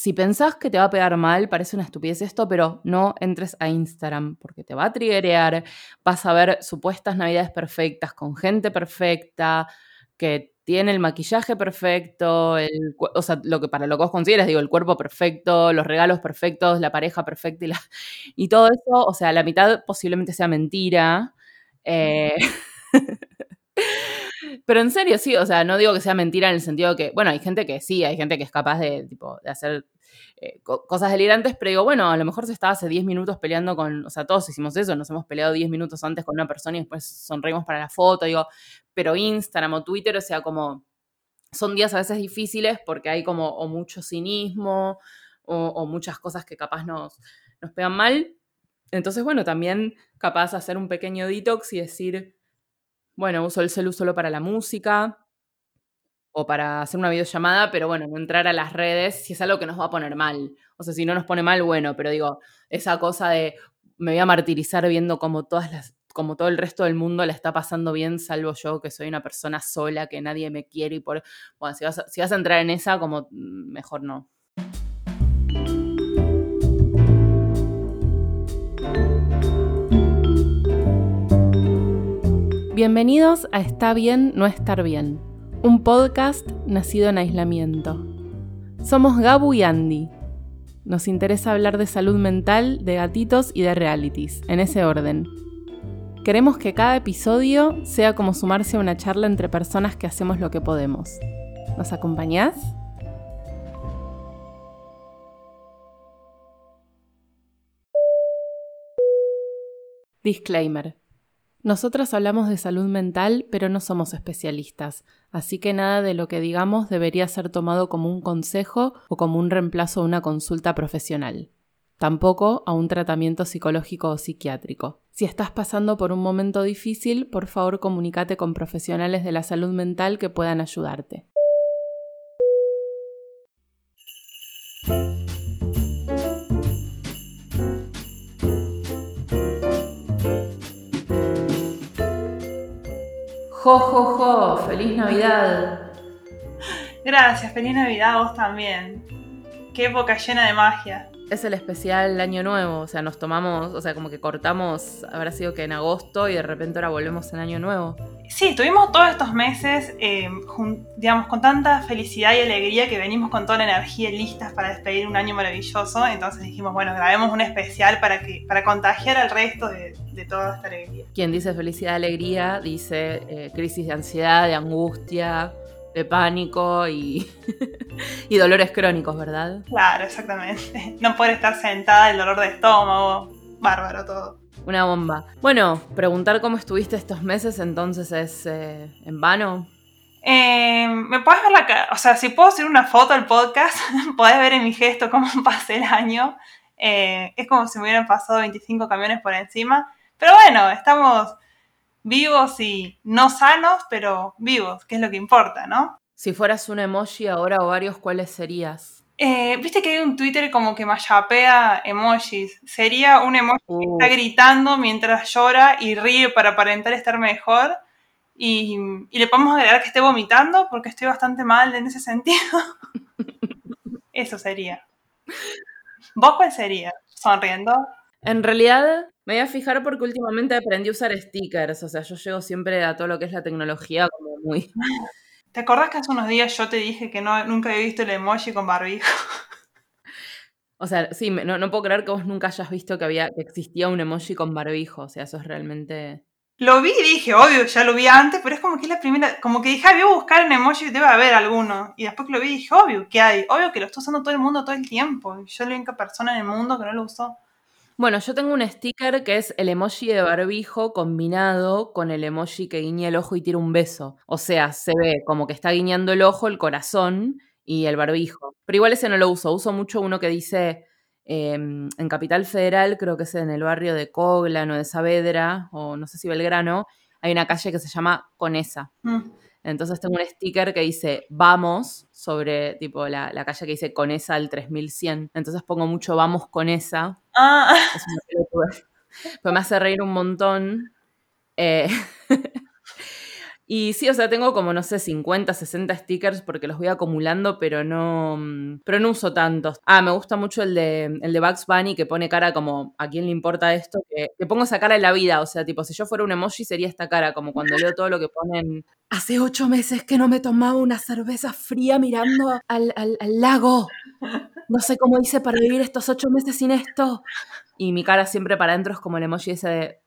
si pensás que te va a pegar mal, parece una estupidez esto, pero no entres a Instagram porque te va a triggerear, vas a ver supuestas navidades perfectas con gente perfecta, que tiene el maquillaje perfecto, el, o sea, lo que para lo que vos consideras, digo, el cuerpo perfecto, los regalos perfectos, la pareja perfecta y, la, y todo eso, o sea, la mitad posiblemente sea mentira. Eh, pero en serio, sí, o sea, no digo que sea mentira en el sentido que, bueno, hay gente que sí, hay gente que es capaz de, tipo, de hacer eh, cosas delirantes, pero digo, bueno, a lo mejor se estaba hace 10 minutos peleando con, o sea, todos hicimos eso, nos hemos peleado 10 minutos antes con una persona y después sonreímos para la foto, digo, pero Instagram o Twitter, o sea, como son días a veces difíciles porque hay como o mucho cinismo o, muchas cosas que capaz nos, nos pegan mal. Entonces, bueno, también capaz hacer un pequeño detox y decir, bueno, uso el celu solo para la música o para hacer una videollamada, pero bueno, no entrar a las redes si es algo que nos va a poner mal. O sea, si no nos pone mal, bueno, pero digo, esa cosa de me voy a martirizar viendo como todas las como todo el resto del mundo la está pasando bien, salvo yo que soy una persona sola, que nadie me quiere y por... Bueno, si vas si vas a entrar en esa, como mm, mejor no. Bienvenidos a Está bien no estar bien, un podcast nacido en aislamiento. Somos Gabu y Andy. Nos interesa hablar de salud mental, de gatitos y de realities, en ese orden. Queremos que cada episodio sea como sumarse a una charla entre personas que hacemos lo que podemos. ¿Nos acompañás? Disclaimer. Nosotras hablamos de salud mental, pero no somos especialistas, así que nada de lo que digamos debería ser tomado como un consejo o como un reemplazo a una consulta profesional. Tampoco a un tratamiento psicológico o psiquiátrico. Si estás pasando por un momento difícil, por favor comunícate con profesionales de la salud mental que puedan ayudarte. Jo, jo, jo, feliz Navidad. Gracias, feliz Navidad a vos también. Qué época llena de magia. Es el especial Año Nuevo, o sea, nos tomamos, o sea, como que cortamos, habrá sido que en agosto y de repente ahora volvemos en Año Nuevo. Sí, tuvimos todos estos meses, eh, digamos, con tanta felicidad y alegría que venimos con toda la energía listas para despedir un año maravilloso. Entonces dijimos, bueno, grabemos un especial para, que, para contagiar al resto de, toda esta alegría. Quien dice felicidad, alegría, dice eh, crisis de ansiedad, de angustia, de pánico y, y dolores crónicos, ¿verdad? Claro, exactamente. No poder estar sentada, el dolor de estómago, bárbaro todo. Una bomba. Bueno, preguntar cómo estuviste estos meses entonces es eh, en vano. Eh, me puedes ver la cara, o sea, si puedo hacer una foto al podcast, podés ver en mi gesto cómo pasé el año. Eh, es como si me hubieran pasado 25 camiones por encima. Pero bueno, estamos vivos y no sanos, pero vivos, que es lo que importa, ¿no? Si fueras un emoji ahora o varios, ¿cuáles serías? Eh, Viste que hay un Twitter como que machapea emojis. Sería un emoji que está gritando mientras llora y ríe para aparentar estar mejor. Y, le podemos agregar que esté vomitando porque estoy bastante mal en ese sentido. Eso sería. ¿Vos cuál sería? ¿Sonriendo? En realidad me voy a fijar porque últimamente aprendí a usar stickers. O sea, yo llego siempre a todo lo que es la tecnología como muy ¿Te acordás que hace unos días yo te dije que no, nunca había visto el emoji con barbijo? O sea, sí, no, no, puedo creer que vos nunca hayas visto que había que existía un emoji con barbijo. O sea, eso es realmente. Lo vi y dije, obvio, ya lo vi antes, pero es como que es la primera. Como que dije, ah, voy a buscar un emoji, debe haber alguno. Y después que lo vi dije, obvio, que hay. Obvio que lo está usando todo el mundo todo el tiempo. Y yo la única persona en el mundo que no lo usó. Bueno, yo tengo un sticker que es el emoji de barbijo combinado con el emoji que guiña el ojo y tira un beso. O sea, se ve como que está guiñando el ojo, el corazón y el barbijo. Pero igual ese no lo uso. Uso mucho uno que dice em, en Capital Federal, creo que es en el barrio de Coglan o de Saavedra, o no sé si Belgrano, hay una calle que se llama Conesa. Mm. Entonces tengo un sticker que dice vamos sobre tipo la, calle que dice con esa al 3100. Entonces pongo mucho vamos con esa. Ah. Me hace reír un montón. Eh, Y sí, o sea, tengo como, no sé, 50, 60 stickers porque los voy acumulando, pero no, mm, pero no uso tantos. Ah, me gusta mucho el de, el de Bugs Bunny que pone cara como, ¿a quién le importa esto? Que, que pongo esa cara en la vida, o sea, tipo, si yo fuera un emoji sería esta cara, como cuando leo todo lo que ponen. Hace ocho meses que no me tomaba una cerveza fría mirando al, al, al lago. No sé cómo hice para vivir estos ocho meses sin esto. Y mi cara siempre para adentro es como el emoji ese de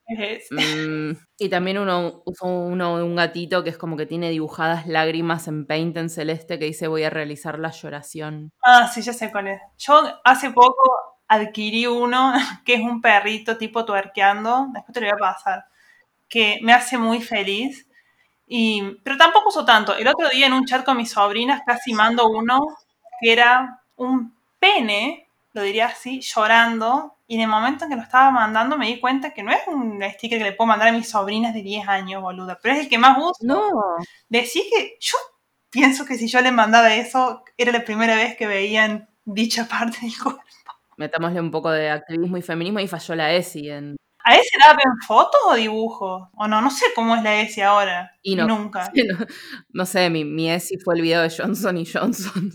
Mm, y también uno usa uno de un gatito que es como que tiene dibujadas lágrimas en paint en celeste que dice voy a realizar la lloración. Ah, sí, ya sé cuál es. Yo hace poco adquirí uno que es un perrito tipo tuerqueando, después te lo voy a pasar, que me hace muy feliz. Y, pero tampoco uso tanto. El otro día en un chat con mis sobrinas casi mando uno que era un pene, lo diría así, llorando y en el momento en que lo estaba mandando me di cuenta que no es un sticker que le puedo mandar a mis sobrinas de 10 años, boluda, pero es el que más uso. No. Decís que yo pienso que si yo le mandaba eso, era la primera vez que veían dicha parte del cuerpo. Metámosle un poco de activismo y feminismo y falló la ESI en... ¿A ese la ven fotos o dibujos? O no, no sé cómo es la ESI ahora. Y no, nunca. No, sé, mi, mi ESI fue el video de Johnson y Johnson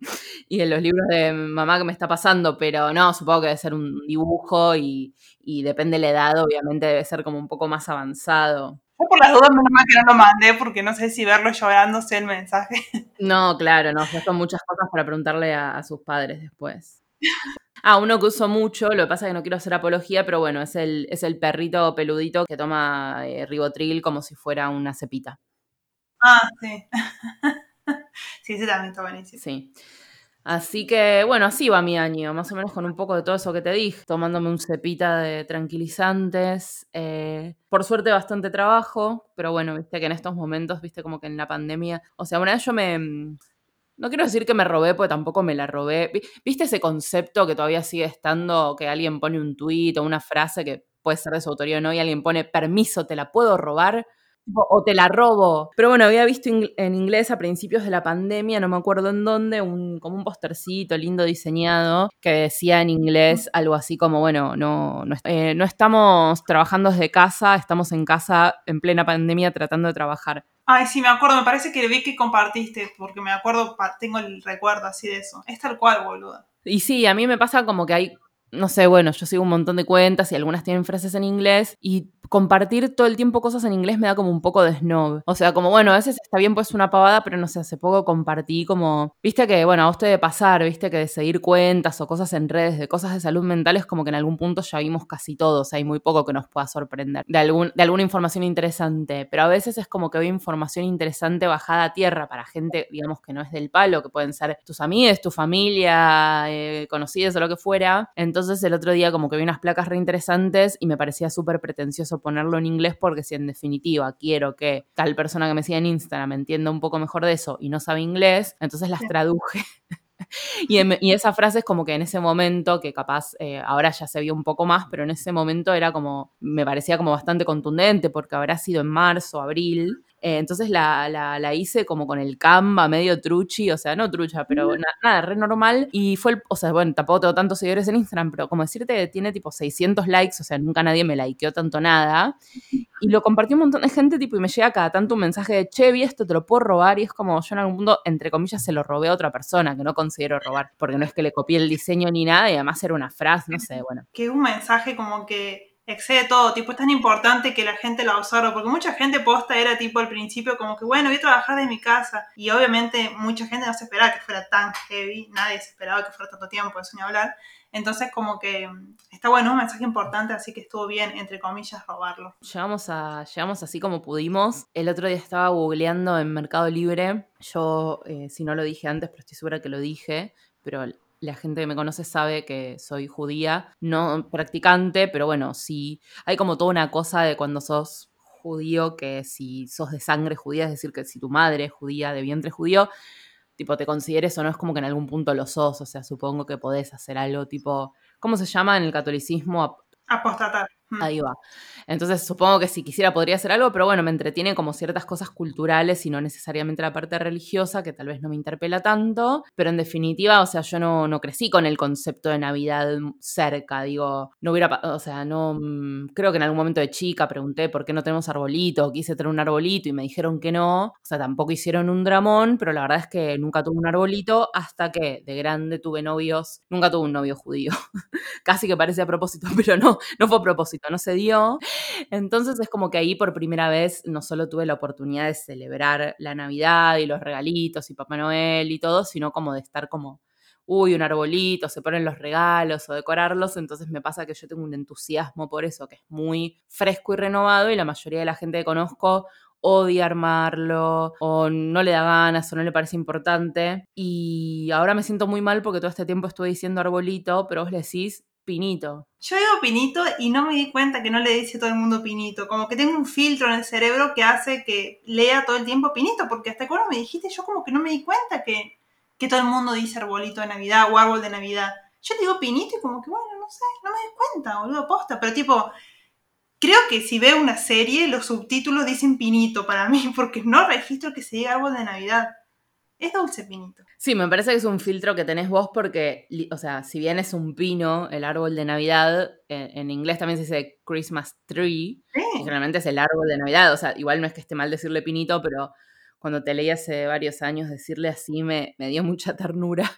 y en los libros de mamá que me está pasando, pero no, supongo que debe ser un dibujo y, depende de la edad, obviamente debe ser como un poco más avanzado. Yo por las dudas menos mal que no lo mandé porque no sé si verlo llorando sea el mensaje. No, claro, no, son muchas cosas para preguntarle a, sus padres después. Ah, uno que uso mucho, lo que pasa es que no quiero hacer apología, pero bueno, es el, es el perrito peludito que toma eh, ribotril como si fuera una cepita. Ah, sí. Sí, ese también está buenísimo. Sí. Así que, bueno, así va mi año, más o menos con un poco de todo eso que te dije, tomándome un cepita de tranquilizantes. Eh, por suerte, bastante trabajo, pero bueno, viste que en estos momentos, viste como que en la pandemia, o sea, una vez yo me. No quiero decir que me robé, porque tampoco me la robé. ¿Viste ese concepto que todavía sigue estando, que alguien pone un tuit o una frase que puede ser de su autoría o no, y alguien pone, permiso, te la puedo robar? O te la robo. Pero bueno, había visto en inglés a principios de la pandemia, no me acuerdo en dónde, un, como un postercito lindo diseñado que decía en inglés algo así como, bueno, no, no, eh, no estamos trabajando desde casa, estamos en casa en plena pandemia tratando de trabajar. Ay, sí, me acuerdo, me parece que vi que compartiste, porque me acuerdo, tengo el recuerdo así de eso. Es tal cual, boludo. Y sí, a mí me pasa como que hay no sé, bueno, yo sigo un montón de cuentas y algunas tienen frases en inglés y compartir todo el tiempo cosas en inglés me da como un poco de snob. O sea, como bueno, a veces está bien pues una pavada, pero no sé, hace poco compartí como, viste que, bueno, a usted de pasar, viste que de seguir cuentas o cosas en redes de cosas de salud mental es como que en algún punto ya vimos casi todos, hay muy poco que nos pueda sorprender de, algún, de alguna información interesante, pero a veces es como que veo información interesante bajada a tierra para gente, digamos, que no es del palo, que pueden ser tus amigos, tu familia, eh, conocidos o lo que fuera. Entonces el otro día como que vi unas placas re interesantes y me parecía súper pretencioso ponerlo en inglés porque si en definitiva quiero que tal persona que me siga en Instagram entienda un poco mejor de eso y no sabe inglés, entonces las traduje. y, y, esa frase es como que en ese momento, que capaz eh, ahora ya se vio un poco más, pero en ese momento era como, me parecía como bastante contundente porque habrá sido en marzo, abril, eh, entonces la, la, hice como con el Canva, medio truchi, o sea, no trucha, pero nada, re normal. Y fue, el, o sea, bueno, tampoco tengo tantos seguidores en Instagram, pero como decirte, tiene tipo 600 likes, o sea, nunca nadie me likeó tanto nada. Y lo compartió un montón de gente, tipo, y me llega cada tanto un mensaje de, che, vi esto, te lo puedo robar. Y es como yo en algún punto, entre comillas, se lo robé a otra persona, que no considero robar, porque no es que le copié el diseño ni nada, y además era una frase, no sé, bueno. Que un mensaje como que excede todo, tipo, es tan importante que la gente lo observe, porque mucha gente posta era tipo al principio como que, bueno, voy a trabajar de mi casa, y obviamente mucha gente no se esperaba que fuera tan heavy, nadie se esperaba que fuera tanto tiempo, eso ni hablar, entonces como que mm, está bueno, un mensaje importante, así que estuvo bien, entre comillas, robarlo. Llegamos, a, llegamos así como pudimos, el otro día estaba googleando en Mercado Libre, yo, eh, si no lo dije antes, pero estoy segura que lo dije, pero la gente que me conoce sabe que soy judía, no practicante, pero bueno, sí, hay como toda una cosa de cuando sos judío, que si sos de sangre judía, es decir, que si tu madre es judía, de vientre judío, tipo, te consideres o no, es como que en algún punto lo sos, o sea, supongo que podés hacer algo tipo, ¿cómo se llama en el catolicismo? Apostatar. Ahí va. Entonces supongo que si quisiera podría hacer algo, pero bueno, me entretiene como ciertas cosas culturales y no necesariamente la parte religiosa, que tal vez no me interpela tanto, pero en definitiva, o sea, yo no, no crecí con el concepto de Navidad cerca, digo, no hubiera, o sea, no, mm, creo que en algún momento de chica pregunté por qué no tenemos arbolito, quise tener un arbolito y me dijeron que no, o sea, tampoco hicieron un dramón, pero la verdad es que nunca tuve un arbolito hasta que de grande tuve novios, nunca tuve un novio judío, casi que parece a propósito, pero no, no fue a propósito, no se dio. Entonces es como que ahí por primera vez no solo tuve la oportunidad de celebrar la Navidad y los regalitos y Papá Noel y todo, sino como de estar como, uy, un arbolito, se ponen los regalos o decorarlos. Entonces me pasa que yo tengo un entusiasmo por eso, que es muy fresco y renovado y la mayoría de la gente que conozco odia armarlo o no le da ganas o no le parece importante. Y ahora me siento muy mal porque todo este tiempo estuve diciendo arbolito, pero vos le decís pinito. Yo digo pinito y no me di cuenta que no le dice todo el mundo pinito. Como que tengo un filtro en el cerebro que hace que lea todo el tiempo pinito, porque hasta cuando me dijiste, yo como que no me di cuenta que, que todo el mundo dice arbolito de Navidad o árbol de Navidad. Yo digo pinito y como que, bueno, no sé, no me di cuenta, boludo, posta. Pero tipo, creo que si veo una serie, los subtítulos dicen pinito para mí, porque no registro que se diga árbol de Navidad. Es dulce pinito. Sí, me parece que es un filtro que tenés vos porque, o sea, si bien es un pino, el árbol de Navidad, en, en inglés también se dice Christmas tree, Sí. y generalmente es el árbol de Navidad, o sea, igual no es que esté mal decirle pinito, pero cuando te leí hace varios años decirle así me, me dio mucha ternura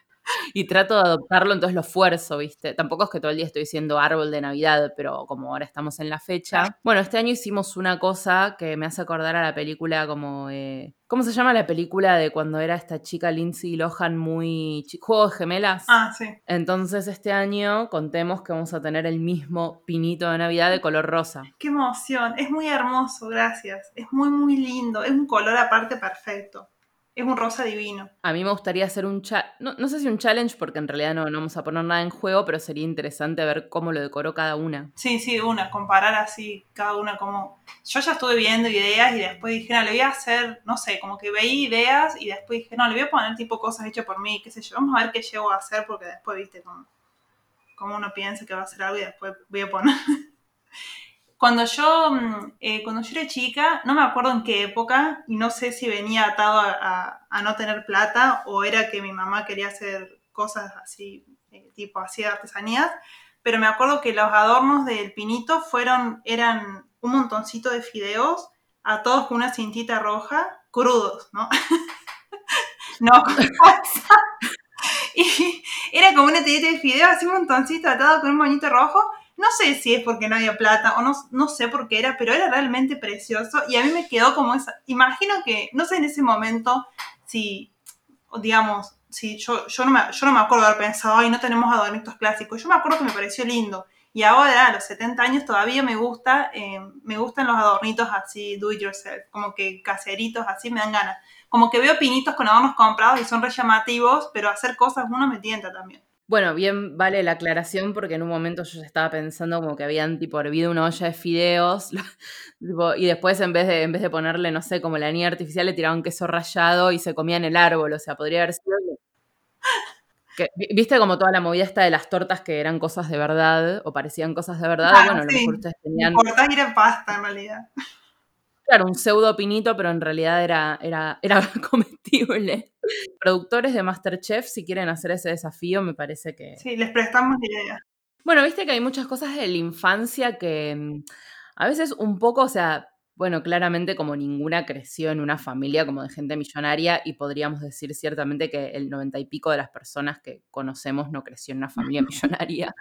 y trato de adoptarlo, entonces lo fuerzo, ¿viste? Tampoco es que todo el día estoy diciendo árbol de Navidad, pero como ahora estamos en la fecha. Bueno, este año hicimos una cosa que me hace acordar a la película como... eh, ¿Cómo se llama la película de cuando era esta chica Lindsay Lohan muy... Juego de gemelas? Ah, sí. Entonces este año contemos que vamos a tener el mismo pinito de Navidad de color rosa. Qué emoción. Es muy hermoso, gracias. Es muy, muy lindo. Es un color aparte perfecto. Es un rosa divino. A mí me gustaría hacer un cha no, no sé si un challenge, porque en realidad no, no vamos a poner nada en juego, pero sería interesante ver cómo lo decoró cada una. Sí, sí, una, comparar así cada una como... Yo ya estuve viendo ideas y después dije, no, le voy a hacer, no sé, como que veí ideas y después dije, no, le voy a poner tipo cosas hechas por mí, qué sé yo, vamos a ver qué llego a hacer porque después, viste, como, como uno piensa que va a hacer algo y después voy a poner... Cuando yo, mm, eh, cuando yo era chica, no me acuerdo en qué época, y no sé si venía atado a, no tener plata o era que mi mamá quería hacer cosas así, eh, tipo así de artesanías, pero me acuerdo que los adornos del pinito fueron, eran un montoncito de fideos, a todos con una cintita roja, crudos, ¿no? no. Y era como una tirita de fideos, así un montoncito atado con un moñito rojo. No sé si es porque no había plata o no, no sé por qué era, pero era realmente precioso y a mí me quedó como esa. Imagino que, no sé en ese momento si, digamos, si yo, yo, no me, yo no me acuerdo de haber pensado, ay, no tenemos adornitos clásicos. Yo me acuerdo que me pareció lindo. Y ahora, a los 70 años, todavía me gusta, eh, me gustan los adornitos así, do it yourself, como que caseritos así, me dan ganas. Como que veo pinitos con adornos comprados y son re llamativos, pero hacer cosas uno me tienta también. Bueno, bien vale la aclaración porque en un momento yo ya estaba pensando como que habían tipo hervido una olla de fideos tipo, y después en vez, de, en vez de ponerle, no sé, como la niña artificial le tiraban queso rallado y se comían el árbol, o sea, podría haber sido... Que, ¿Viste como toda la movida esta de las tortas que eran cosas de verdad o parecían cosas de verdad? Ah, bueno, a lo sí. mejor ustedes tenían, Cortás y era pasta en realidad. Claro, un pseudo pinito, pero en realidad era, era, era comestible. Productores de Masterchef, si quieren hacer ese desafío, me parece que, Sí, les prestamos la idea. Bueno, viste que hay muchas cosas de la infancia que mm, a veces un poco, o sea, bueno, claramente como ninguna creció en una familia como de gente millonaria y podríamos decir ciertamente que el noventa y pico de las personas que conocemos no creció en una familia millonaria.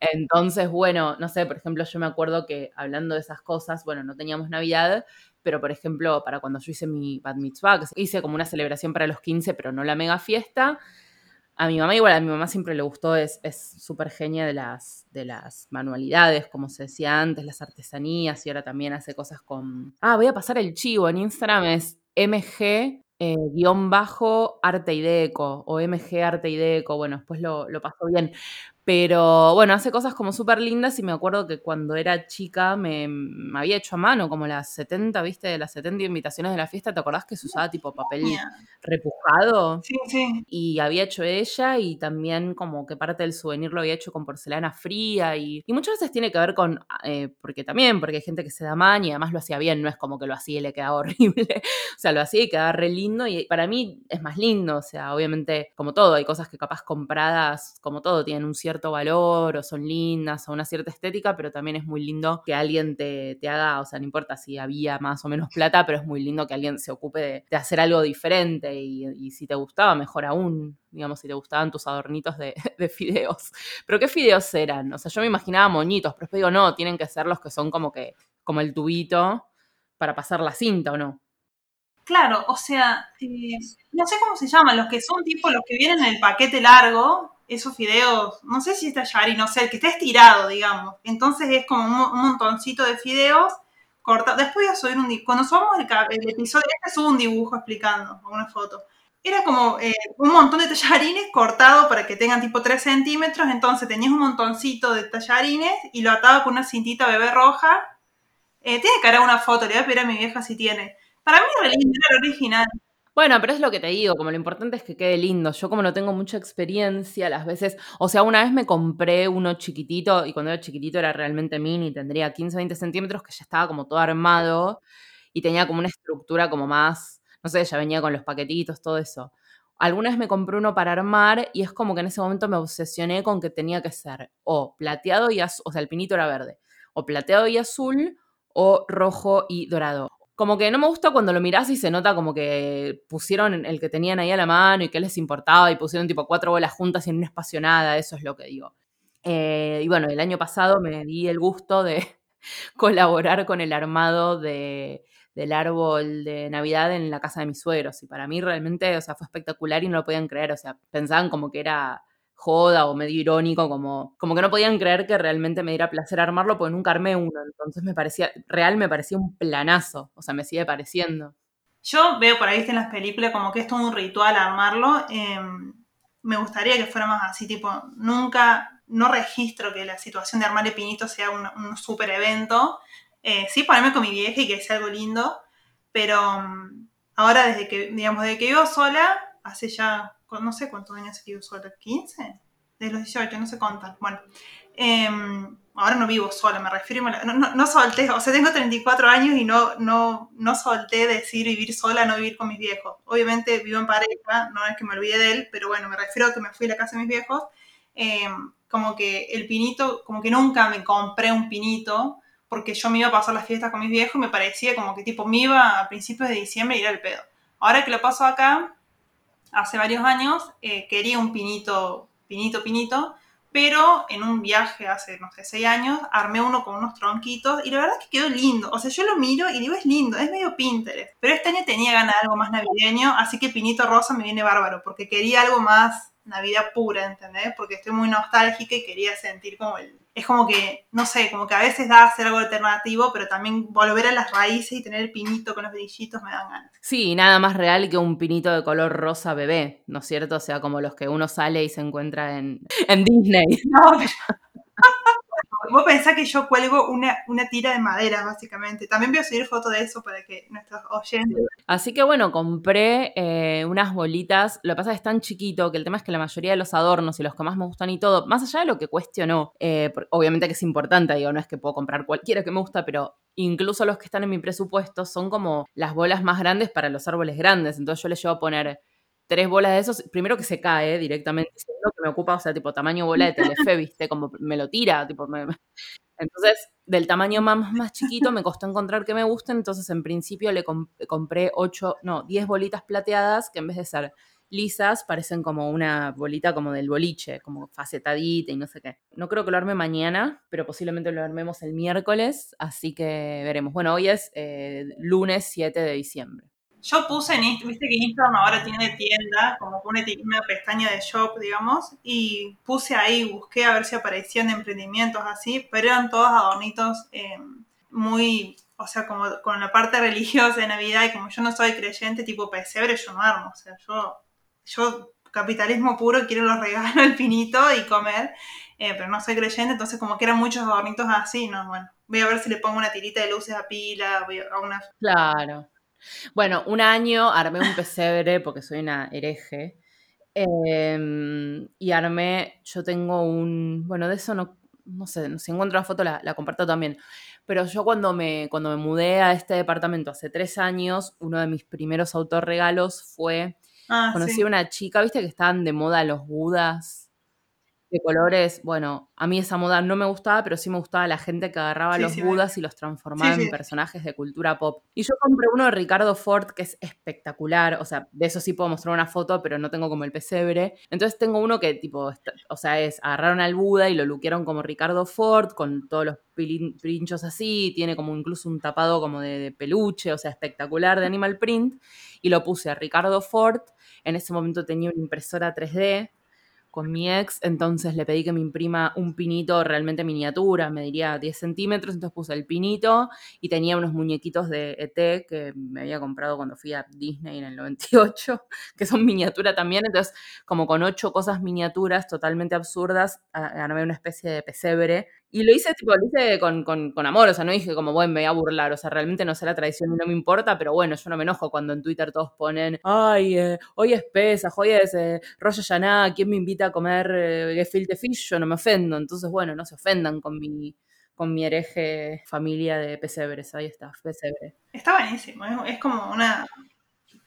Entonces, bueno, no sé, por ejemplo, yo me acuerdo que hablando de esas cosas, bueno, no teníamos Navidad, pero por ejemplo, para cuando yo hice mi bat mitzvah, hice como una celebración para los 15, pero no la mega fiesta, a mi mamá igual, a mi mamá siempre le gustó, es es súper genia de las, de las manualidades, como se decía antes, las artesanías, y ahora también hace cosas con... Ah, voy a pasar el chivo, en Instagram es mg eh, guion bajo arte y deco, o mg arte y deco, bueno, después lo, lo paso bien. Pero bueno, hace cosas como súper lindas y me acuerdo que cuando era chica me, me, había hecho a mano como las 70, viste, de las 70 invitaciones de la fiesta, ¿te acordás que se usaba tipo papel repujado? Sí, sí. Y había hecho ella y también como que parte del souvenir lo había hecho con porcelana fría y, y muchas veces tiene que ver con, eh, porque también, porque hay gente que se da man y además lo hacía bien, no es como que lo hacía y le quedaba horrible, o sea, lo hacía y quedaba re lindo y para mí es más lindo, o sea, obviamente como todo, hay cosas que capaz compradas, como todo, tienen un cierto valor o son lindas o una cierta estética, pero también es muy lindo que alguien te, te haga, o sea, no importa si había más o menos plata, pero es muy lindo que alguien se ocupe de, hacer algo diferente y, y, si te gustaba, mejor aún, digamos, si te gustaban tus adornitos de, de, fideos. Pero ¿qué fideos eran? O sea, yo me imaginaba moñitos, pero después digo, no, tienen que ser los que son como que, como el tubito para pasar la cinta o no. Claro, o sea, eh, no sé cómo se llaman, los que son tipo los que vienen en el paquete largo, esos fideos, no sé si es tallarín, no sé, el que está estirado, digamos. Entonces es como un, montoncito de fideos cortados. Después voy a subir un Cuando subamos el, el episodio, este subo un dibujo explicando, una foto. Era como eh, un montón de tallarines cortados para que tengan tipo 3 centímetros. Entonces tenías un montoncito de tallarines y lo ataba con una cintita bebé roja. Eh, tiene que hacer una foto, le voy a pedir a mi vieja si tiene para mí era era original. Bueno, pero es lo que te digo, como lo importante es que quede lindo. Yo como no tengo mucha experiencia, las veces, o sea, una vez me compré uno chiquitito y cuando era chiquitito era realmente mini, tendría 15, 20 centímetros, que ya estaba como todo armado y tenía como una estructura como más, no sé, ya venía con los paquetitos, todo eso. Alguna vez me compré uno para armar y es como que en ese momento me obsesioné con que tenía que ser o plateado y azul, o sea, el pinito era verde, o plateado y azul o rojo y dorado como que no me gusta cuando lo mirás y se nota como que pusieron el que tenían ahí a la mano y que les importaba y pusieron tipo cuatro bolas juntas y en una espacio nada, eso es lo que digo. Eh, y bueno, el año pasado me di el gusto de colaborar con el armado de, del árbol de Navidad en la casa de mis suegros y para mí realmente, o sea, fue espectacular y no lo podían creer, o sea, pensaban como que era joda o medio irónico, como, como que no podían creer que realmente me diera placer armarlo, porque nunca armé uno. Entonces me parecía, real me parecía un planazo, o sea, me sigue pareciendo. Yo veo por ahí en las películas como que es todo un ritual armarlo. Eh, me gustaría que fuera más así, tipo, nunca, no registro que la situación de armar el pinito sea un, un super evento. Eh, sí, ponerme con mi vieja y que sea algo lindo, pero um, ahora desde que, digamos, desde que vivo sola, hace ya no sé cuántos años vivo sola, 15, de los 18, no sé cuántos. Bueno, eh, ahora no vivo sola, me refiero, no, no, no, solté, o sea, tengo 34 años y no, no, no solté decir vivir sola, no vivir con mis viejos. Obviamente vivo en pareja, no es que me olvide de él, pero bueno, me refiero a que me fui a la casa de mis viejos. Eh, como que el pinito, como que nunca me compré un pinito, porque yo me iba a pasar las fiestas con mis viejos y me parecía como que tipo me iba a principios de diciembre y ir al pedo. Ahora que lo paso acá, hace varios años, eh, quería un pinito, pinito, pinito, pero en un viaje hace, no sé, seis años, armé uno con unos tronquitos y la verdad es que quedó lindo. O sea, yo lo miro y digo, es lindo, es medio Pinterest. Pero este año tenía ganas de algo más navideño, así que pinito rosa me viene bárbaro, porque quería algo más Navidad pura, ¿entendés? Porque estoy muy nostálgica y quería sentir como el... Es como que, no sé, como que a veces da a hacer algo alternativo, pero también volver a las raíces y tener el pinito con los brillitos me dan ganas. Sí, nada más real que un pinito de color rosa bebé, ¿no es cierto? O sea, como los que uno sale y se encuentra en, en Disney. No, pero... Vos pensás que yo cuelgo una, una, tira de madera, básicamente. También voy a subir fotos de eso para que nuestros oyentes. Así que bueno, compré eh, unas bolitas. Lo que pasa es que es tan chiquito que el tema es que la mayoría de los adornos y los que más me gustan y todo, más allá de lo que no, eh, obviamente que es importante, digo, no es que puedo comprar cualquiera que me gusta, pero incluso los que están en mi presupuesto son como las bolas más grandes para los árboles grandes. Entonces yo les llevo a poner tres bolas de esos, primero que se cae directamente, segundo que me ocupa, o sea, tipo tamaño bola de Telefe, ¿viste? Como me lo tira, tipo, me... entonces del tamaño más, más chiquito me costó encontrar que me gusten, entonces en principio le comp compré ocho, no, diez bolitas plateadas que en vez de ser lisas parecen como una bolita como del boliche, como facetadita y no sé qué. No creo que lo arme mañana, pero posiblemente lo armemos el miércoles, así que veremos. Bueno, hoy es eh, lunes 7 de diciembre. Yo puse en Instagram, viste que Instagram ahora tiene tienda, como una, una pestaña de shop, digamos, y puse ahí, busqué a ver si aparecían emprendimientos así, pero eran todos adornitos eh, muy, o sea, como con la parte religiosa de Navidad, y como yo no soy creyente, tipo pesebre, yo no armo, o sea, yo, yo capitalismo puro, quiero los regalos, el pinito y comer. eh, pero no soy creyente, entonces como que eran muchos adornitos así, ¿no? Bueno, voy a ver si le pongo una tirita de luces a pila, voy a una... Claro. Bueno, un año armé un pesebre porque soy una hereje. Em, y armé, yo tengo un, bueno, de eso no, no sé, si encuentro la foto la, la, comparto también. Pero yo cuando me, cuando me mudé a este departamento hace tres años, uno de mis primeros autorregalos fue, Ah, conocí sí. a una chica, viste que estaban de moda los budas de colores. Bueno, a mí esa moda no me gustaba, pero sí me gustaba la gente que agarraba Sí, los sí, budas y los transformaba en personajes de cultura pop. Y yo compré uno de Ricardo Ford que es espectacular. O sea, de eso sí puedo mostrar una foto, pero no tengo como el pesebre. Entonces tengo uno que tipo, o sea, es agarraron al Buda y lo luquearon como Ricardo Ford, con todos los pinchos así, tiene como incluso un tapado como de, de peluche, o sea, espectacular de animal print. Y lo puse a Ricardo Ford. En ese momento tenía una impresora 3D con mi ex, entonces le pedí que me imprima un pinito realmente miniatura, me diría 10 centímetros, entonces puse el pinito y tenía unos muñequitos de ET que me había comprado cuando fui a Disney en el 98, que son miniatura también, entonces como con ocho cosas miniaturas totalmente absurdas, armé una especie de pesebre y lo hice, tipo, lo hice con, con- con amor, o sea, no dije como, bueno, me voy a burlar, o sea, realmente no sé la tradición y no me importa, pero bueno, yo no me enojo cuando en Twitter todos ponen, ay, eh, hoy es Pesaj, hoy es eh, Rosh ¿quién me invita a comer eh, gefilte fish? Yo no me ofendo, entonces, bueno, no se ofendan con mi, con mi hereje familia de pesebres, ahí está, pesebre. Está buenísimo, es, es como una...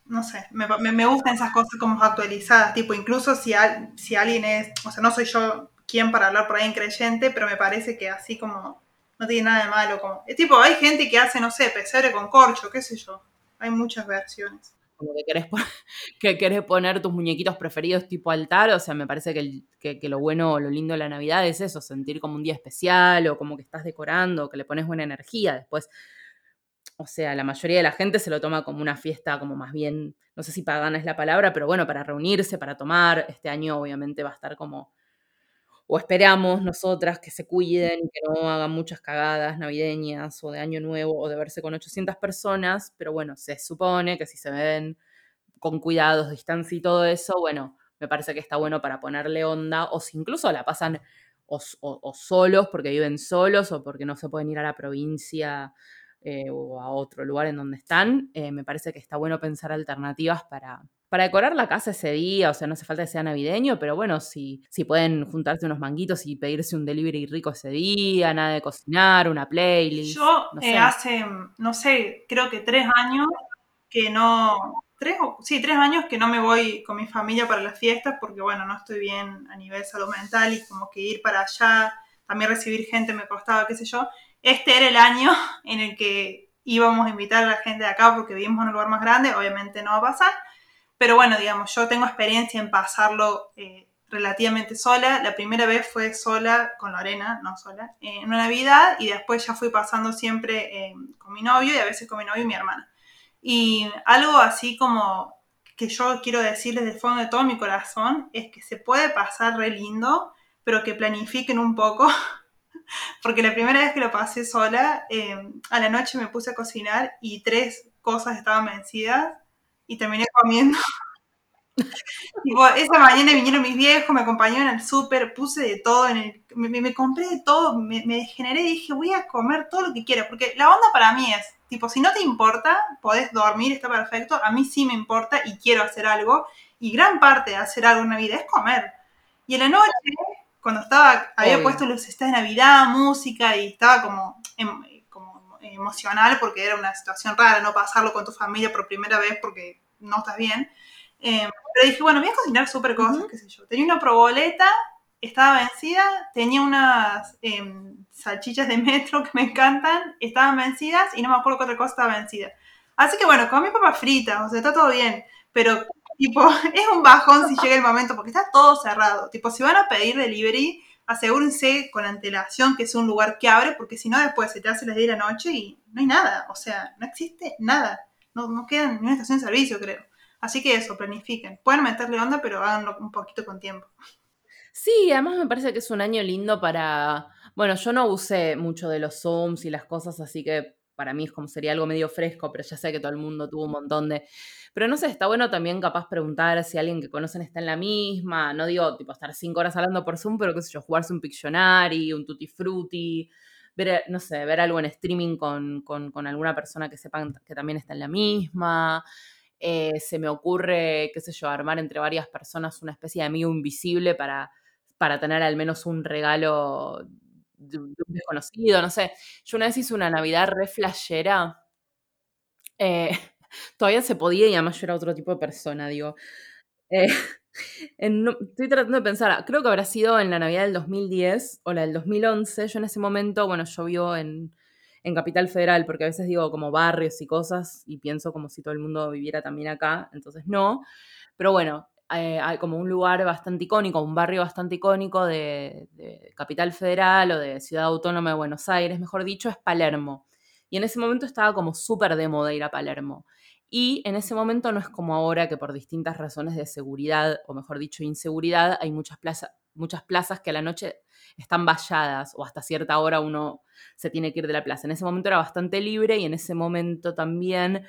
No sé, me, me, me gustan esas cosas como actualizadas, tipo, incluso si, al- si alguien es, o sea, no soy yo quien para hablar por ahí en creyente, pero me parece que así como no tiene nada de malo, como, es tipo, hay gente que hace, no sé, pesebre con corcho, qué sé yo, hay muchas versiones. como que querés, que querés poner tus muñequitos preferidos tipo altar, o sea, me parece que, que, lo bueno o lo lindo de la Navidad es eso, sentir como un día especial o como que estás decorando, que le pones buena energía. Después, o sea, la mayoría de la gente se lo toma como una fiesta como más bien, no sé si pagana es la palabra, pero bueno, para reunirse, para tomar. Este año obviamente va a estar como, o esperamos nosotras que se cuiden y que no hagan muchas cagadas navideñas o de año nuevo o de verse con 800 personas, pero bueno, se supone que si se ven con cuidados, distancia y todo eso, bueno, me parece que está bueno para ponerle onda, o si incluso la pasan o- o solos porque viven solos o porque no se pueden ir a la provincia eh, o a otro lugar en donde están, eh, me parece que está bueno pensar alternativas para, para decorar la casa ese día, o sea, no hace falta que sea navideño, pero bueno, si, si pueden juntarse unos manguitos y pedirse un delivery rico ese día, nada de cocinar, una playlist. Yo no eh, hace, no sé, creo que tres años que no, tres o, sí, tres años que no me voy con mi familia para las fiestas porque, bueno, no estoy bien a nivel salud mental y como que ir para allá, también recibir gente me costaba, qué sé yo. Este era el año en el que íbamos a invitar a la gente de acá porque vivimos en un lugar más grande, obviamente no va a pasar, pero bueno, digamos, yo tengo experiencia en pasarlo eh, relativamente sola. La primera vez fue sola con Lorena, no sola, en una Navidad y después ya fui pasando siempre eh, con mi novio y a veces con mi novio y mi hermana. Y algo así como que yo quiero decirles del fondo de todo mi corazón es que se puede pasar re lindo, pero que planifiquen un poco, porque la primera vez que lo pasé sola, eh, a la noche me puse a cocinar y tres cosas estaban vencidas y terminé comiendo. Tipo, esa mañana vinieron mis viejos, me acompañaron al súper, puse de todo, en el, me, compré de todo, me, me degeneré y dije, voy a comer todo lo que quiera, porque la onda para mí es, tipo, si no te importa, podés dormir, está perfecto, a mí sí me importa y quiero hacer algo, y gran parte de hacer algo en Navidad es comer. Y en la noche, cuando estaba, había Obvio. puesto luces de Navidad, música, y estaba como, como emocional, porque era una situación rara no pasarlo con tu familia por primera vez porque no estás bien. Eh, pero dije, bueno, voy a cocinar súper cosas, Ujú. qué sé yo. Tenía una proboleta, estaba vencida, tenía unas eh, salchichas de metro que me encantan, estaban vencidas y no me acuerdo qué otra cosa estaba vencida. Así que bueno, comí papas fritas, o sea, está todo bien, pero tipo, es un bajón si llega el momento porque está todo cerrado. Tipo, si van a pedir delivery, asegúrense con antelación que es un lugar que abre, porque si no después se te hace las 10 de la noche y no hay nada, o sea, no existe nada. No, no queda ni una estación de servicio, creo. Así que eso, planifiquen. Pueden meterle onda, pero háganlo un poquito con tiempo. Sí, además me parece que es un año lindo para. Bueno, yo no usé mucho de los Zooms y las cosas, así que para mí es como sería algo medio fresco, pero ya sé que todo el mundo tuvo un montón de... Pero no sé, está bueno también capaz preguntar si alguien que conocen está en la misma, no digo tipo estar cinco horas hablando por Zoom, pero qué sé yo, jugarse un Pictionary, un Tutti Frutti, ver, no sé, ver algo en streaming con, con, alguna persona que sepan que también está en la misma. Eh, se me ocurre, qué sé yo, armar entre varias personas una especie de amigo invisible para, para tener al menos un regalo de, un desconocido, no sé. Yo una vez hice una Navidad re flashera. Eh, todavía se podía y además yo era otro tipo de persona, digo. Eh, estoy tratando de pensar, creo que habrá sido en la Navidad del 2010 o la del 2011. Yo en ese momento, bueno, yo vivo en, en Capital Federal, porque a veces digo como barrios y cosas y pienso como si todo el mundo viviera también acá, entonces no. Pero bueno, eh, hay como un lugar bastante icónico, un barrio bastante icónico de, Capital Federal o de Ciudad Autónoma de Buenos Aires, mejor dicho, es Palermo. Y en ese momento estaba como súper de moda ir a Palermo. Y en ese momento no es como ahora que por distintas razones de seguridad, o mejor dicho, inseguridad, hay muchas, plazas muchas plazas que a la noche están valladas o hasta cierta hora uno se tiene que ir de la plaza. En ese momento era bastante libre y en ese momento también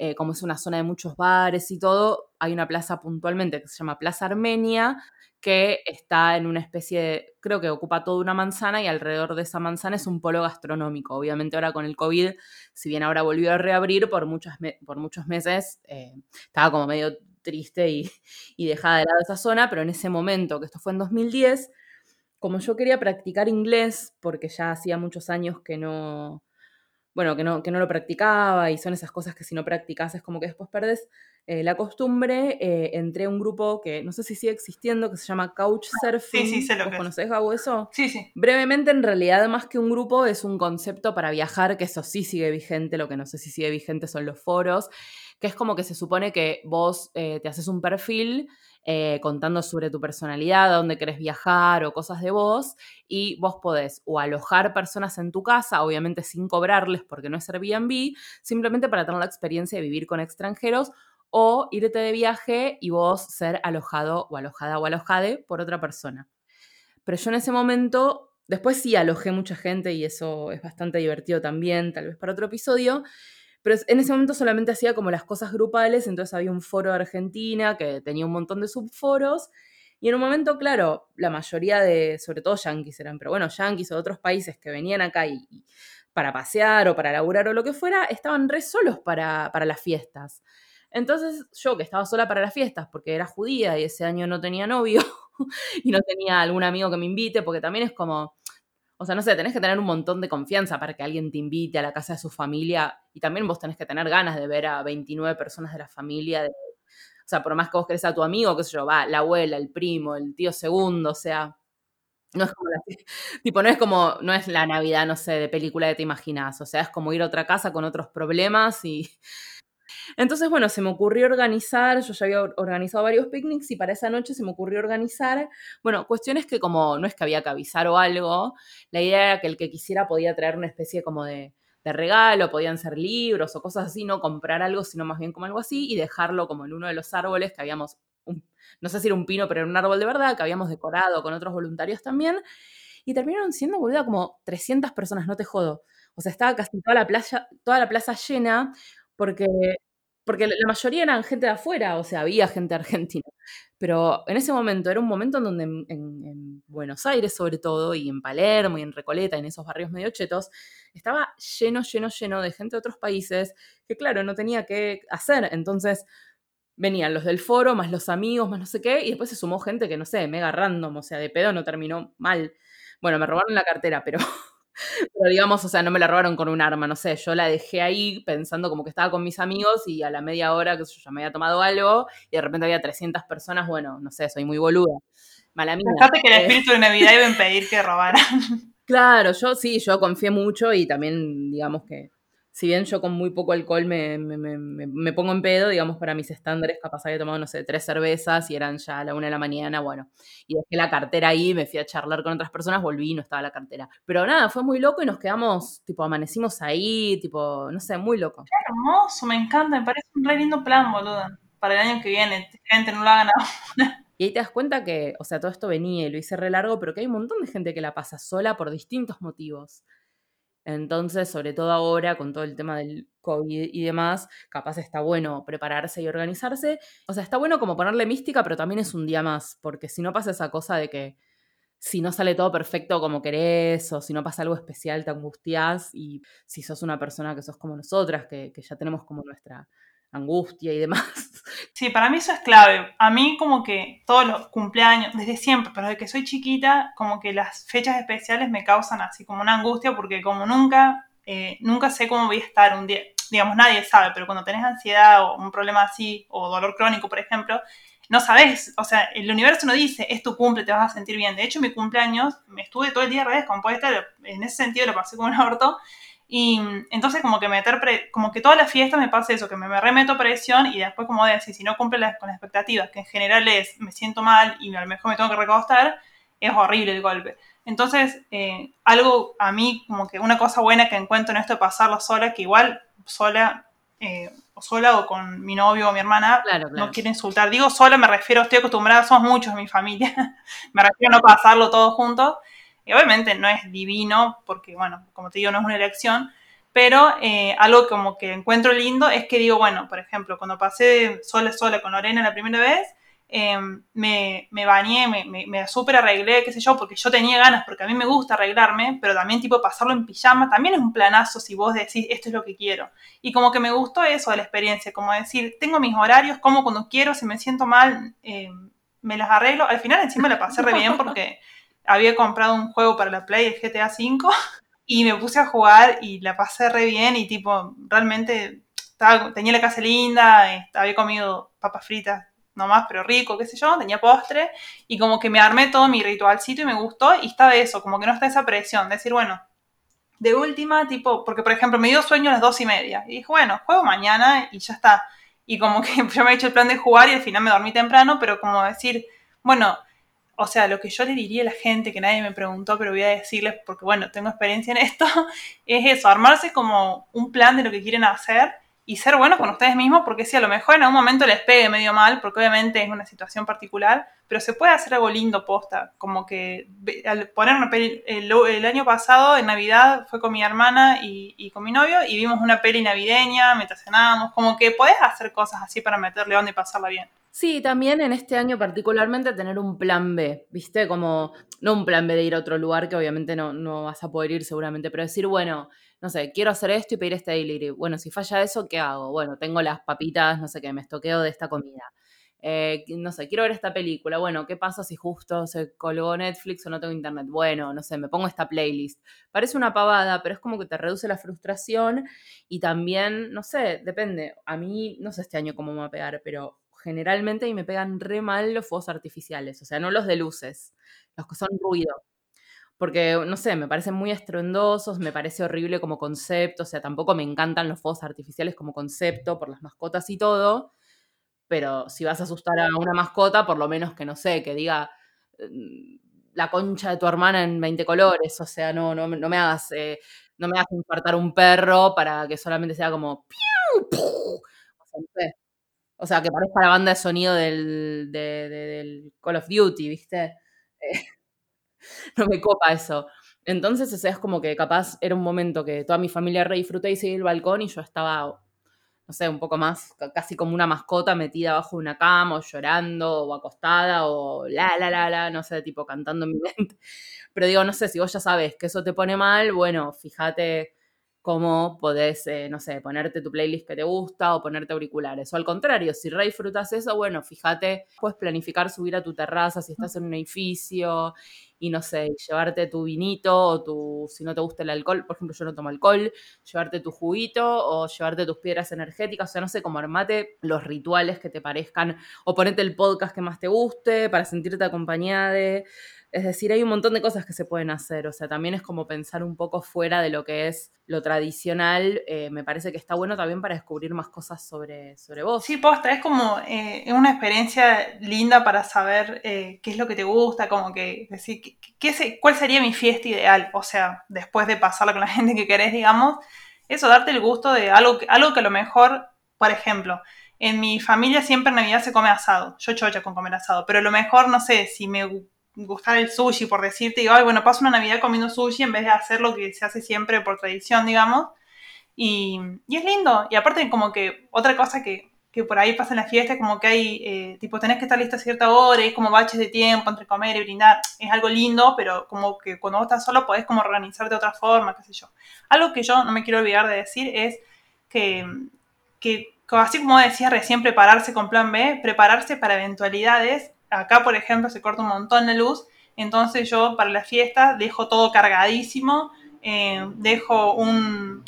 eh, como es una zona de muchos bares y todo, hay una plaza puntualmente que se llama Plaza Armenia, que está en una especie de, creo que ocupa toda una manzana y alrededor de esa manzana es un polo gastronómico. Obviamente ahora con el COVID, si bien ahora volvió a reabrir, por, muchos por muchos meses eh, estaba como medio triste y, y dejada de lado esa zona, pero en ese momento, que esto fue en 2010, como yo quería practicar inglés, porque ya hacía muchos años que no, bueno, que no, que no lo practicaba y son esas cosas que si no practicas es como que después perdes eh, la costumbre, eh, entré a un grupo que no sé si sigue existiendo, que se llama Couchsurfing. Sí, sí, sé lo que ¿Conocés, Gabo, eso? Sí, sí. Brevemente, en realidad, más que un grupo, es un concepto para viajar, que eso sí sigue vigente, lo que no sé si sigue vigente son los foros, que es como que se supone que vos eh, te haces un perfil eh, contando sobre tu personalidad, a dónde querés viajar o cosas de vos, y vos podés o alojar personas en tu casa, obviamente sin cobrarles porque no es Airbnb, simplemente para tener la experiencia de vivir con extranjeros, o irte de viaje y vos ser alojado o alojada o alojade por otra persona. Pero yo en ese momento, después sí alojé mucha gente y eso es bastante divertido también, tal vez para otro episodio, pero en ese momento solamente hacía como las cosas grupales, entonces había un foro de Argentina que tenía un montón de subforos. Y en un momento, claro, la mayoría de, sobre todo yanquis eran, pero bueno, yanquis o de otros países que venían acá y, para pasear o para laburar o lo que fuera, estaban re solos para, para las fiestas. Entonces yo, que estaba sola para las fiestas porque era judía y ese año no tenía novio y no tenía algún amigo que me invite, porque también es como, o sea, no sé, tenés que tener un montón de confianza para que alguien te invite a la casa de su familia y también vos tenés que tener ganas de ver a 29 personas de la familia. o sea, por más que vos querés a tu amigo, qué sé yo, va, la abuela, el primo, el tío segundo, o sea, no es como la, tipo, no es como, no es la Navidad, no sé, de película que te imaginas, o sea, es como ir a otra casa con otros problemas y entonces, bueno, se me ocurrió organizar, yo ya había organizado varios picnics y para esa noche se me ocurrió organizar, bueno, cuestiones que como no es que había que avisar o algo, la idea era que el que quisiera podía traer una especie como de, regalo, podían ser libros o cosas así, no comprar algo, sino más bien como algo así y dejarlo como en uno de los árboles que habíamos, no sé si era un pino, pero era un árbol de verdad, que habíamos decorado con otros voluntarios también. Y terminaron siendo, boluda, como 300 personas, no te jodo. O sea, estaba casi toda la playa, toda la plaza llena, porque porque la mayoría eran gente de afuera, o sea, había gente argentina. Pero en ese momento, era un momento en donde en, Buenos Aires sobre todo, y en Palermo, y en Recoleta, en esos barrios medio chetos, estaba lleno, lleno, lleno de gente de otros países que, claro, no tenía qué hacer. Entonces, venían los del foro, más los amigos, más no sé qué, y después se sumó gente que, no sé, mega random, o sea, de pedo no terminó mal. Bueno, me robaron la cartera, pero pero digamos, o sea, no me la robaron con un arma, no sé, yo la dejé ahí pensando como que estaba con mis amigos y a la media hora, que yo ya me había tomado algo y de repente había 300 personas, bueno, no sé, soy muy boluda. Mala mía. Pensaste que el eh. espíritu de Navidad iba a impedir que robaran. Claro, yo sí, yo confié mucho y también, digamos que si bien yo con muy poco alcohol me, me, pongo en pedo, digamos, para mis estándares, capaz había tomado, no sé, tres cervezas y eran ya a la una de la mañana, bueno, y dejé la cartera ahí, me fui a charlar con otras personas, volví y no estaba la cartera. Pero nada, fue muy loco y nos quedamos, tipo, amanecimos ahí, tipo, no sé, muy loco. Qué hermoso, me encanta, me parece un re lindo plan, boluda, para el año que viene, gente no lo hagan ahora. Y ahí te das cuenta que, o sea, todo esto venía y lo hice re largo, pero que hay un montón de gente que la pasa sola por distintos motivos. Entonces, sobre todo ahora, con todo el tema del COVID y demás, capaz está bueno prepararse y organizarse. O sea, está bueno como ponerle mística, pero también es un día más, porque si no pasa esa cosa de que si no sale todo perfecto como querés, o si no pasa algo especial, te angustias, y si sos una persona que sos como nosotras, que, que ya tenemos como nuestra angustia y demás. Sí, para mí eso es clave. A mí como que todos los cumpleaños, desde siempre, pero desde que soy chiquita, como que las fechas especiales me causan así como una angustia porque como nunca, eh, nunca sé cómo voy a estar un día, digamos, nadie sabe, pero cuando tenés ansiedad o un problema así, o dolor crónico, por ejemplo, no sabes, o sea, el universo no dice, es tu cumple, te vas a sentir bien. De hecho, mi cumpleaños, me estuve todo el día redescompuesta, en ese sentido lo pasé como un aborto, y entonces como que meter, como que toda la fiesta me pasa eso, que me, me remeto presión y después como decir, si no cumple las, con las expectativas, que en general es, me siento mal y a lo mejor me tengo que recostar, es horrible el golpe. Entonces, eh, algo a mí, como que una cosa buena que encuentro en esto de pasarlo sola, que igual sola, eh, o sola o con mi novio o mi hermana, no quiero insultar. Digo sola, me refiero, estoy acostumbrada, somos muchos en mi familia, me refiero a no pasarlo todos juntos. Obviamente no es divino, porque, bueno, como te digo, no es una elección, pero eh, algo como que encuentro lindo es que digo, bueno, por ejemplo, cuando pasé sola sola con Lorena la primera vez, em, me, me, bañé, me, me, súper arreglé, qué sé yo, porque yo tenía ganas, porque a mí me gusta arreglarme, pero también tipo pasarlo en pijama, también es un planazo si vos decís, esto es lo que quiero. Y como que me gustó eso de la experiencia, como decir, tengo mis horarios, como cuando quiero, si me siento mal, em, me las arreglo. Al final encima la pasé re bien porque había comprado un juego para la Play, el GTA V, y me puse a jugar y la pasé re bien y tipo, realmente tenía la casa linda, había comido papas fritas nomás, pero rico, qué sé yo, tenía postre y como que me armé todo mi ritualcito y me gustó y estaba eso, como que no está esa presión, de decir, bueno, de última, tipo, porque por ejemplo me dio sueño a las dos y media y dije, bueno, juego mañana y ya está. Y como que yo me he hecho el plan de jugar y al final me dormí temprano, pero como decir, bueno, o sea, lo que yo le diría a la gente, que nadie me preguntó, pero voy a decirles, porque bueno, tengo experiencia en esto, es eso, armarse como un plan de lo que quieren hacer y ser buenos con ustedes mismos, porque si a lo mejor en algún momento les pegue medio mal, porque obviamente es una situación particular, pero se puede hacer algo lindo posta, como que al poner una peli, el, año pasado en Navidad fue con mi hermana y, con mi novio y vimos una peli navideña, mientras cenábamos, como que podés hacer cosas así para meterle onda y pasarla bien. Sí, también en este año particularmente tener un plan B, ¿viste? Como, no un plan B de ir a otro lugar que obviamente no, no vas a poder ir seguramente, pero decir, bueno, no sé, quiero hacer esto y pedir este delivery. Bueno, si falla eso, ¿qué hago? Bueno, tengo las papitas, no sé qué, me estoqueo de esta comida. Eh, no sé, quiero ver esta película. Bueno, ¿qué pasa si justo se colgó Netflix o no tengo internet? Bueno, no sé, me pongo esta playlist. Parece una pavada, pero es como que te reduce la frustración y también, no sé, depende. A mí, no sé este año cómo me va a pegar, pero generalmente me pegan re mal los fuegos artificiales, o sea, no los de luces, los que son ruido. Porque, no sé, me parecen muy estruendosos, me parece horrible como concepto, o sea, tampoco me encantan los fuegos artificiales como concepto por las mascotas y todo, pero si vas a asustar a una mascota, por lo menos que, no sé, que diga mm, la concha de tu hermana en 20 colores, o sea, no, no, no me hagas... Eh, no me hagas infartar un perro para que solamente sea como... que parezca la banda de sonido del, del Call of Duty, ¿viste? Eh, no me copa eso. Entonces, o sea, es como que capaz era un momento que toda mi familia re disfruté y seguí el balcón y yo estaba, no sé, un poco más, casi como una mascota metida abajo de una cama o llorando o acostada o la, la, la, la, no sé, tipo cantando en mi mente. Pero digo, no sé, si vos ya sabes que eso te pone mal, bueno, fíjate cómo podés, eh, no sé, ponerte tu playlist que te gusta o ponerte auriculares. O al contrario, si re disfrutas eso, bueno, fíjate, puedes planificar subir a tu terraza si estás en un edificio y no sé, llevarte tu vinito o tu, si no te gusta el alcohol, por ejemplo, yo no tomo alcohol, llevarte tu juguito o llevarte tus piedras energéticas, o sea, no sé, como armate los rituales que te parezcan o ponete el podcast que más te guste para sentirte acompañada de es decir, hay un montón de cosas que se pueden hacer, o sea, también es como pensar un poco fuera de lo que es lo tradicional, eh, me parece que está bueno también para descubrir más cosas sobre, sobre vos. Sí, posta, es como eh, una experiencia linda para saber eh, qué es lo que te gusta, como que decir, qué, cuál sería mi fiesta ideal, o sea, después de pasarla con la gente que querés, digamos, eso, darte el gusto de algo, algo que a lo mejor, por ejemplo, en mi familia siempre en Navidad se come asado, yo chocha con comer asado, pero a lo mejor, no sé, si me gustar el sushi, por decirte, digo, ay, bueno, paso una Navidad comiendo sushi en vez de hacer lo que se hace siempre por tradición, digamos. Y, y es lindo. Y aparte, como que otra cosa que, que por ahí pasa en la fiesta, como que hay, eh, tipo, tenés que estar listo a cierta hora, y como baches de tiempo entre comer y brindar. Es algo lindo, pero como que cuando vos estás solo podés como organizar de otra forma, qué sé yo. Algo que yo no me quiero olvidar de decir es que, que así como decía recién, prepararse con plan B, prepararse para eventualidades. Acá, por ejemplo, se corta un montón de luz, entonces yo para la fiesta dejo todo cargadísimo, eh, dejo un,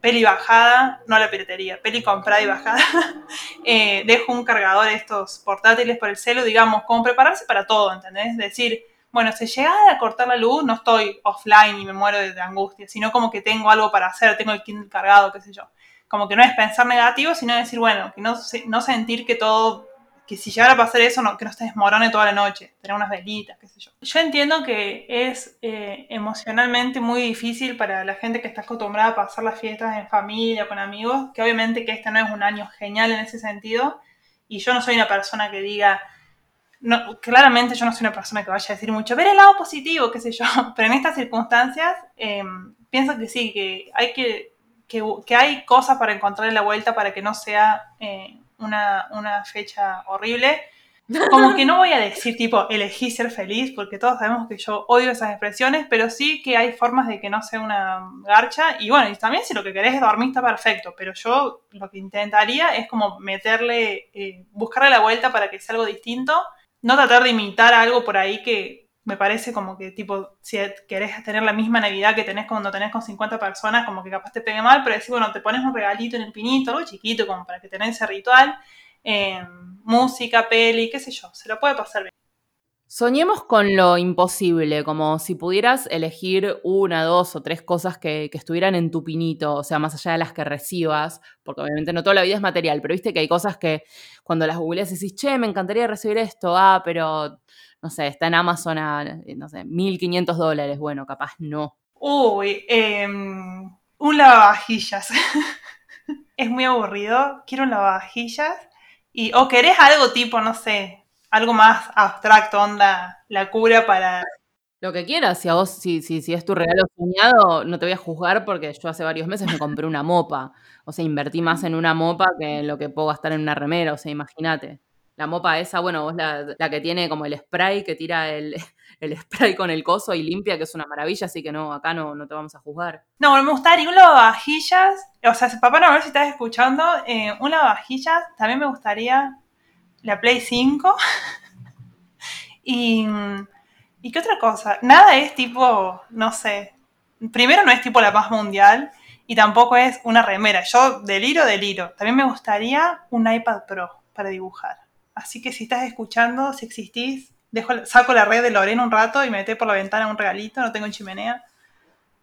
peli bajada, no la piratería, peli comprada y bajada, eh, dejo un cargador de estos portátiles por el celo, digamos, como prepararse para todo, ¿entendés? Es decir, bueno, si llega a cortar la luz, no estoy offline y me muero de, angustia, sino como que tengo algo para hacer, tengo el Kindle cargado, qué sé yo como que no es pensar negativo, sino decir, bueno, que no, no sentir que todo, que si llegara a pasar eso, que no se desmorone toda la noche, tener unas velitas, qué sé yo. Yo entiendo que es eh, emocionalmente muy difícil para la gente que está acostumbrada a pasar las fiestas en familia, con amigos, que obviamente que este no es un año genial en ese sentido, y yo no soy una persona que diga, claramente yo no soy una persona que vaya a decir mucho, ver el lado positivo, qué sé yo, pero en estas circunstancias eh, pienso que sí, que hay que que, hay cosas para encontrarle la vuelta para que no sea eh, una, una, fecha horrible. Como que no voy a decir tipo elegí ser feliz, porque todos sabemos que yo odio esas expresiones, pero sí que hay formas de que no sea una garcha. Y bueno, y también si lo que querés es dormir está perfecto, pero yo lo que intentaría es como meterle, eh, buscarle la vuelta para que sea algo distinto, no tratar de imitar algo por ahí que, me parece como que, tipo, si querés tener la misma Navidad que tenés cuando tenés con 50 personas, como que capaz te pegue mal, pero decir, bueno, te pones un regalito en el pinito, algo chiquito, como para que tenés ese ritual, eh, música, peli, qué sé yo, se lo puede pasar bien. Soñemos con lo imposible, como si pudieras elegir una, dos o tres cosas que, que, estuvieran en tu pinito, o sea, más allá de las que recibas, porque obviamente no toda la vida es material, pero viste que hay cosas que cuando las googleas decís, che, me encantaría recibir esto, ah, pero no sé, está en Amazon a, no sé, 1500 dólares, bueno, capaz no. Uy, em, un lavavajillas. es muy aburrido, quiero un lavavajillas. Y, o querés algo tipo, no sé, algo más abstracto, onda, la cura para... Lo que quieras, si a vos, si, si, si es tu regalo soñado, no te voy a juzgar porque yo hace varios meses me compré una mopa. O sea, invertí más en una mopa que en lo que puedo gastar en una remera, o sea, imagínate. La mopa esa, bueno, vos la, la que tiene como el spray que tira el, el, spray con el coso y limpia, que es una maravilla, así que no, acá no, no te vamos a juzgar. No, me gustaría un lavavajillas, o sea, papá no, ver si estás escuchando, eh, un lavavajillas, también me gustaría la Play 5. y, ¿Y qué otra cosa? Nada es tipo, no sé, primero no es tipo la paz mundial y tampoco es una remera. Yo deliro, deliro. También me gustaría un iPad Pro para dibujar. Así que si estás escuchando, si existís, dejo, saco la red de Lorena un rato y me meté por la ventana un regalito, no tengo chimenea.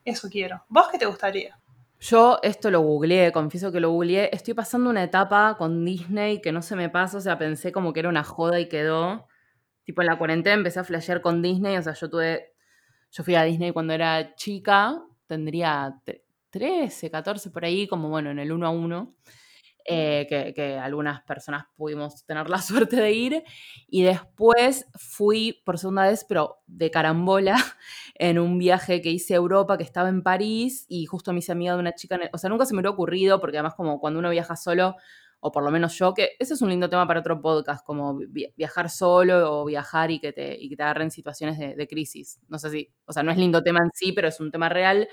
Eso quiero. ¿Vos qué te gustaría? Yo esto lo googleé, confieso que lo googleé. Estoy pasando una etapa con Disney que no se me pasa, o sea, pensé como que era una joda y quedó. Tipo, en la cuarentena empecé a flashear con Disney, o sea, yo tuve. Yo fui a Disney cuando era chica, tendría 13, 14 por ahí, como bueno, en el 1 a 1. Eh, que, algunas personas pudimos tener la suerte de ir. Y después fui por segunda vez, pero de carambola, en un viaje que hice a Europa, que estaba en París, y justo me hice amiga de una chica, o sea, nunca se me hubiera ocurrido, porque además como cuando uno viaja solo, o por lo menos yo, que ese es un lindo tema para otro podcast, como viajar solo o viajar y que te, y que te agarren situaciones de, de crisis. No sé si, o sea, no es lindo tema en sí, pero es un tema real.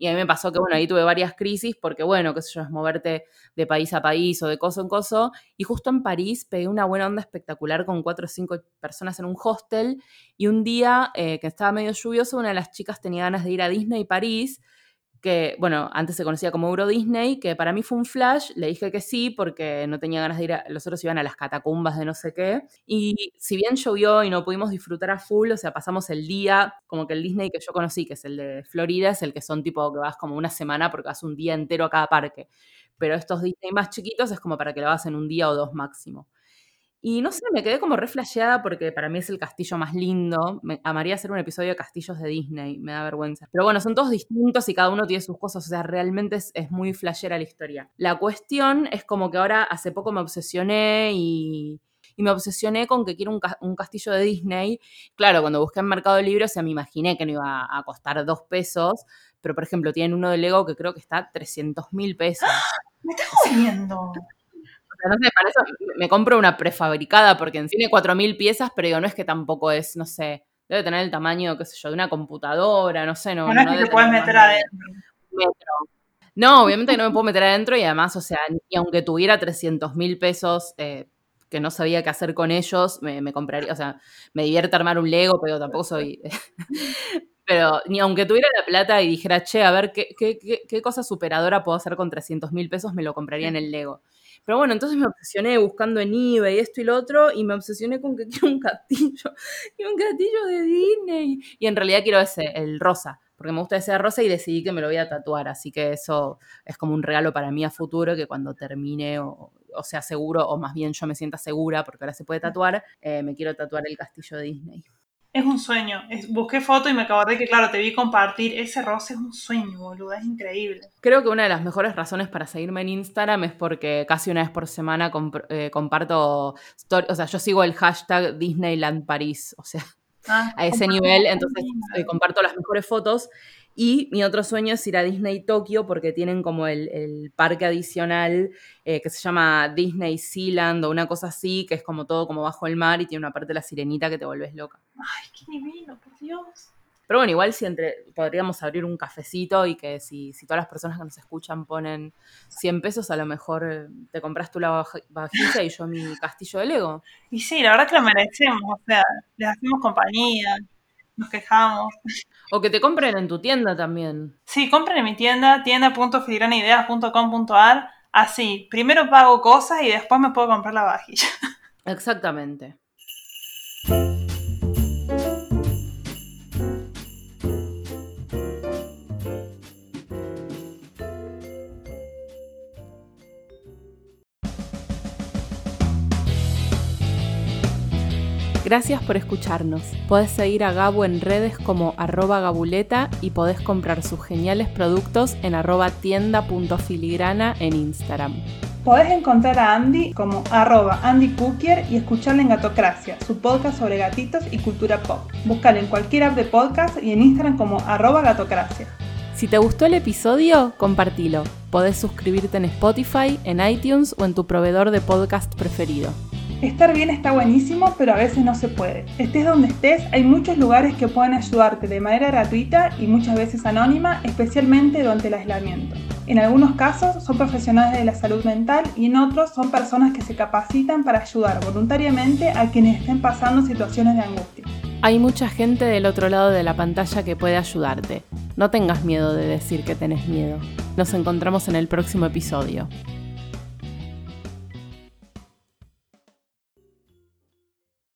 Y a mí me pasó que, bueno, ahí tuve varias crisis porque, bueno, qué sé yo, es moverte de país a país o de coso en coso. Y justo en París pegué una buena onda espectacular con cuatro o cinco personas en un hostel. Y un día eh, que estaba medio lluvioso, una de las chicas tenía ganas de ir a Disney París que, bueno, antes se conocía como Euro Disney, que para mí fue un flash, le dije que sí porque no tenía ganas de ir, a, los otros iban a las catacumbas de no sé qué, y si bien llovió y no pudimos disfrutar a full, o sea, pasamos el día, como que el Disney que yo conocí, que es el de Florida, es el que son tipo que vas como una semana porque vas un día entero a cada parque, pero estos Disney más chiquitos es como para que lo hagas en un día o dos máximo. Y no sé, me quedé como reflasheada porque para mí es el castillo más lindo. Me amaría hacer un episodio de castillos de Disney, me da vergüenza. Pero bueno, son todos distintos y cada uno tiene sus cosas, o sea, realmente es, muy flashera la historia. La cuestión es como que ahora hace poco me obsesioné y, y me obsesioné con que quiero un, castillo de Disney. Claro, cuando busqué en Mercado Libre, o sea, me imaginé que no iba a costar dos pesos, pero por ejemplo, tienen uno de Lego que creo que está 300 mil pesos. ¿Me estás jodiendo? No sé, para eso me compro una prefabricada porque tiene 4.000 piezas, pero digo, no es que tampoco es, no sé, debe tener el tamaño, qué sé yo, de una computadora, no sé, no. Bueno, no es que te puedes meter adentro. No, obviamente que no me puedo meter adentro y además, o sea, ni aunque tuviera 300 mil pesos, eh, que no sabía qué hacer con ellos, me, compraría, o sea, me divierte armar un Lego, pero tampoco soy... pero ni aunque tuviera la plata y dijera, che, a ver, ¿qué, qué, qué cosa superadora puedo hacer con 300 mil pesos? Me lo compraría en el Lego. Pero bueno, entonces me obsesioné buscando en eBay esto y lo otro y me obsesioné con que quiero un castillo, y un castillo de Disney. Y en realidad quiero ese, el rosa, porque me gusta ese rosa y decidí que me lo voy a tatuar. Así que eso es como un regalo para mí a futuro que cuando termine o, sea seguro, o más bien yo me sienta segura, porque ahora se puede tatuar, eh, me quiero tatuar el castillo de Disney. Es un sueño. busqué foto y me acordé que, claro, te vi compartir. Ese rosa es un sueño, boludo. Es increíble. Creo que una de las mejores razones para seguirme en Instagram es porque casi una vez por semana eh, comparto. O sea, yo sigo el hashtag Disneyland París. O sea, ah, a ese nivel. Entonces eh, comparto las mejores fotos. Y mi otro sueño es ir a Disney Tokio porque tienen como el, parque adicional eh, que se llama Disney Sealand o una cosa así, que es como todo como bajo el mar y tiene una parte de la sirenita que te vuelves loca. Ay, qué divino, por Dios. Pero bueno, igual si entre, podríamos abrir un cafecito y que si, si, todas las personas que nos escuchan ponen 100 pesos, a lo mejor eh, te compras tú la vajilla y yo mi castillo de Lego. Y sí, la verdad que lo merecemos, o sea, les hacemos compañía nos quejamos. O que te compren en tu tienda también. Sí, compren en mi tienda, tienda.filigranideas.com.ar. Así, primero pago cosas y después me puedo comprar la vajilla. Exactamente. Gracias por escucharnos. Podés seguir a Gabu en redes como arroba gabuleta y podés comprar sus geniales productos en arroba tienda.filigrana en Instagram. Podés encontrar a Andy como arroba Andy Cookier y escucharle en Gatocracia, su podcast sobre gatitos y cultura pop. Búscalo en cualquier app de podcast y en Instagram como arroba gatocracia. Si te gustó el episodio, compartilo. Podés suscribirte en Spotify, en iTunes o en tu proveedor de podcast preferido. Estar bien está buenísimo, pero a veces no se puede. Estés donde estés, hay muchos lugares que pueden ayudarte de manera gratuita y muchas veces anónima, especialmente durante el aislamiento. En algunos casos son profesionales de la salud mental y en otros son personas que se capacitan para ayudar voluntariamente a quienes estén pasando situaciones de angustia. Hay mucha gente del otro lado de la pantalla que puede ayudarte. No tengas miedo de decir que tenés miedo. Nos encontramos en el próximo episodio.